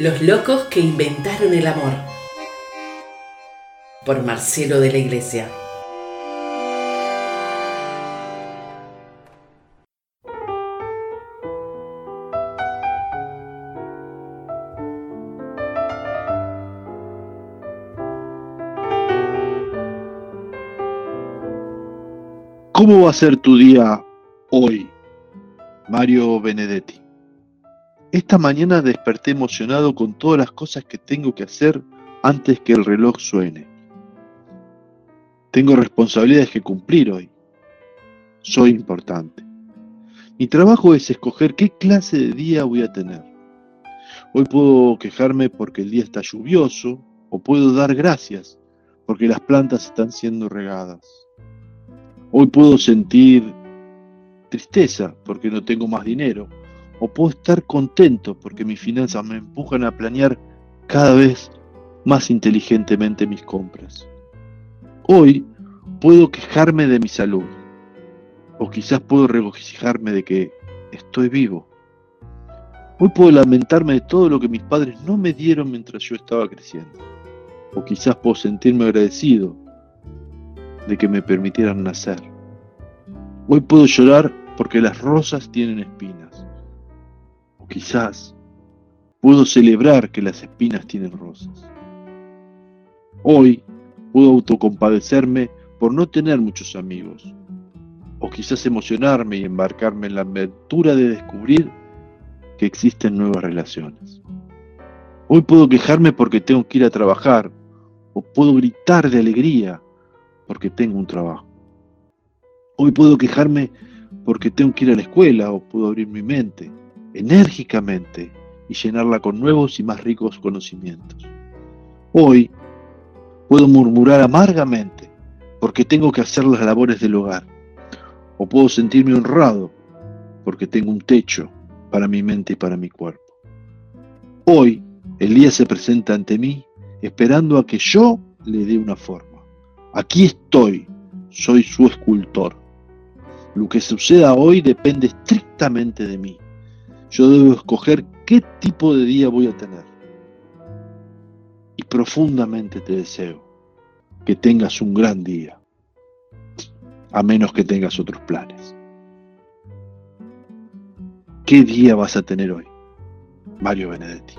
Los locos que inventaron el amor. Por Marcelo de la Iglesia. ¿Cómo va a ser tu día hoy, Mario Benedetti? Esta mañana desperté emocionado con todas las cosas que tengo que hacer antes que el reloj suene. Tengo responsabilidades que cumplir hoy. Soy importante. Mi trabajo es escoger qué clase de día voy a tener. Hoy puedo quejarme porque el día está lluvioso o puedo dar gracias porque las plantas están siendo regadas. Hoy puedo sentir tristeza porque no tengo más dinero. O puedo estar contento porque mis finanzas me empujan a planear cada vez más inteligentemente mis compras. Hoy puedo quejarme de mi salud. O quizás puedo regocijarme de que estoy vivo. Hoy puedo lamentarme de todo lo que mis padres no me dieron mientras yo estaba creciendo. O quizás puedo sentirme agradecido de que me permitieran nacer. Hoy puedo llorar porque las rosas tienen espinas. Quizás puedo celebrar que las espinas tienen rosas. Hoy puedo autocompadecerme por no tener muchos amigos. O quizás emocionarme y embarcarme en la aventura de descubrir que existen nuevas relaciones. Hoy puedo quejarme porque tengo que ir a trabajar. O puedo gritar de alegría porque tengo un trabajo. Hoy puedo quejarme porque tengo que ir a la escuela o puedo abrir mi mente enérgicamente y llenarla con nuevos y más ricos conocimientos. Hoy puedo murmurar amargamente porque tengo que hacer las labores del hogar. O puedo sentirme honrado porque tengo un techo para mi mente y para mi cuerpo. Hoy el día se presenta ante mí esperando a que yo le dé una forma. Aquí estoy, soy su escultor. Lo que suceda hoy depende estrictamente de mí. Yo debo escoger qué tipo de día voy a tener. Y profundamente te deseo que tengas un gran día, a menos que tengas otros planes. ¿Qué día vas a tener hoy? Mario Benedetti.